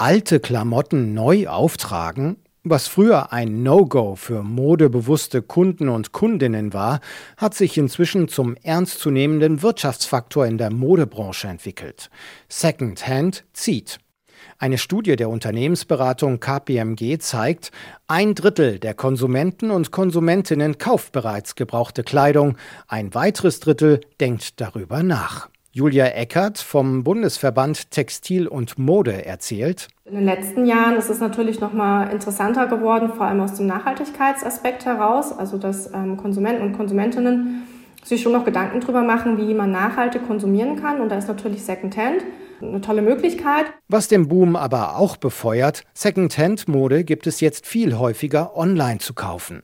Alte Klamotten neu auftragen? Was früher ein No-Go für modebewusste Kunden und Kundinnen war, hat sich inzwischen zum ernstzunehmenden Wirtschaftsfaktor in der Modebranche entwickelt. Secondhand zieht. Eine Studie der Unternehmensberatung KPMG zeigt, ein Drittel der Konsumenten und Konsumentinnen kauft bereits gebrauchte Kleidung, ein weiteres Drittel denkt darüber nach. Julia Eckert vom Bundesverband Textil und Mode erzählt. In den letzten Jahren ist es natürlich noch mal interessanter geworden, vor allem aus dem Nachhaltigkeitsaspekt heraus, also dass ähm, Konsumenten und Konsumentinnen sich schon noch Gedanken darüber machen, wie man nachhaltig konsumieren kann. Und da ist natürlich Secondhand eine tolle Möglichkeit. Was den Boom aber auch befeuert, Secondhand-Mode gibt es jetzt viel häufiger online zu kaufen.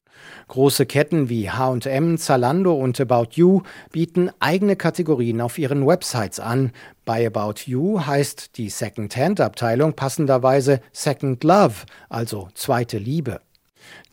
Große Ketten wie HM, Zalando und About You bieten eigene Kategorien auf ihren Websites an. Bei About You heißt die Secondhand-Abteilung passenderweise Second Love, also zweite Liebe.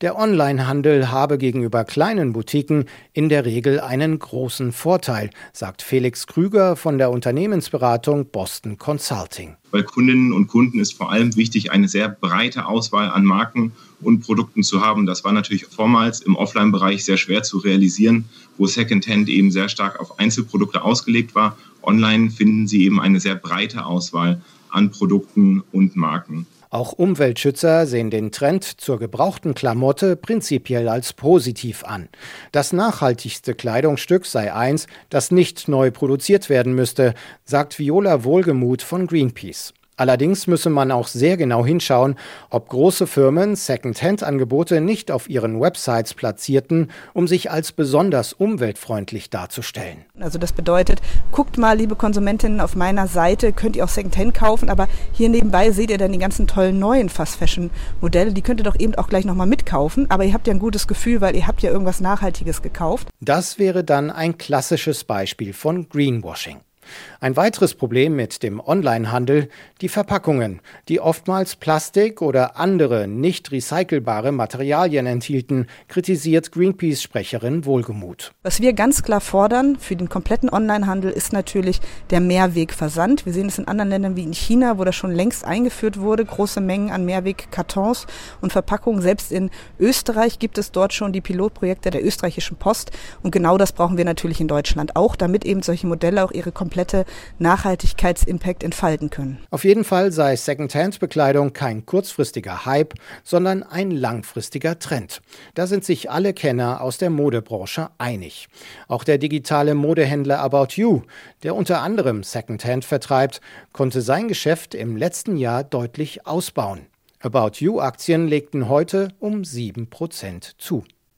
Der Onlinehandel habe gegenüber kleinen Boutiquen in der Regel einen großen Vorteil, sagt Felix Krüger von der Unternehmensberatung Boston Consulting. Bei Kundinnen und Kunden ist vor allem wichtig, eine sehr breite Auswahl an Marken und Produkten zu haben. Das war natürlich vormals im Offline-Bereich sehr schwer zu realisieren, wo Secondhand eben sehr stark auf Einzelprodukte ausgelegt war. Online finden Sie eben eine sehr breite Auswahl an Produkten und Marken. Auch Umweltschützer sehen den Trend zur gebrauchten Klamotte prinzipiell als positiv an. Das nachhaltigste Kleidungsstück sei eins, das nicht neu produziert werden müsste, sagt Viola Wohlgemuth von Greenpeace. Allerdings müsse man auch sehr genau hinschauen, ob große Firmen Second-Hand-Angebote nicht auf ihren Websites platzierten, um sich als besonders umweltfreundlich darzustellen. Also das bedeutet, guckt mal, liebe Konsumentinnen, auf meiner Seite könnt ihr auch Second-Hand kaufen, aber hier nebenbei seht ihr dann die ganzen tollen neuen Fast-Fashion-Modelle, die könnt ihr doch eben auch gleich nochmal mitkaufen, aber ihr habt ja ein gutes Gefühl, weil ihr habt ja irgendwas Nachhaltiges gekauft. Das wäre dann ein klassisches Beispiel von Greenwashing. Ein weiteres Problem mit dem Onlinehandel die Verpackungen, die oftmals Plastik oder andere nicht recycelbare Materialien enthielten, kritisiert Greenpeace-Sprecherin Wohlgemuth. Was wir ganz klar fordern für den kompletten Onlinehandel ist natürlich der Mehrwegversand. Wir sehen es in anderen Ländern wie in China, wo das schon längst eingeführt wurde, große Mengen an Mehrwegkartons und Verpackungen. Selbst in Österreich gibt es dort schon die Pilotprojekte der österreichischen Post und genau das brauchen wir natürlich in Deutschland auch, damit eben solche Modelle auch ihre komplette Nachhaltigkeitsimpact entfalten können. Auf jeden Fall sei Secondhand-Bekleidung kein kurzfristiger Hype, sondern ein langfristiger Trend. Da sind sich alle Kenner aus der Modebranche einig. Auch der digitale Modehändler About You, der unter anderem Secondhand vertreibt, konnte sein Geschäft im letzten Jahr deutlich ausbauen. About You-Aktien legten heute um 7% zu.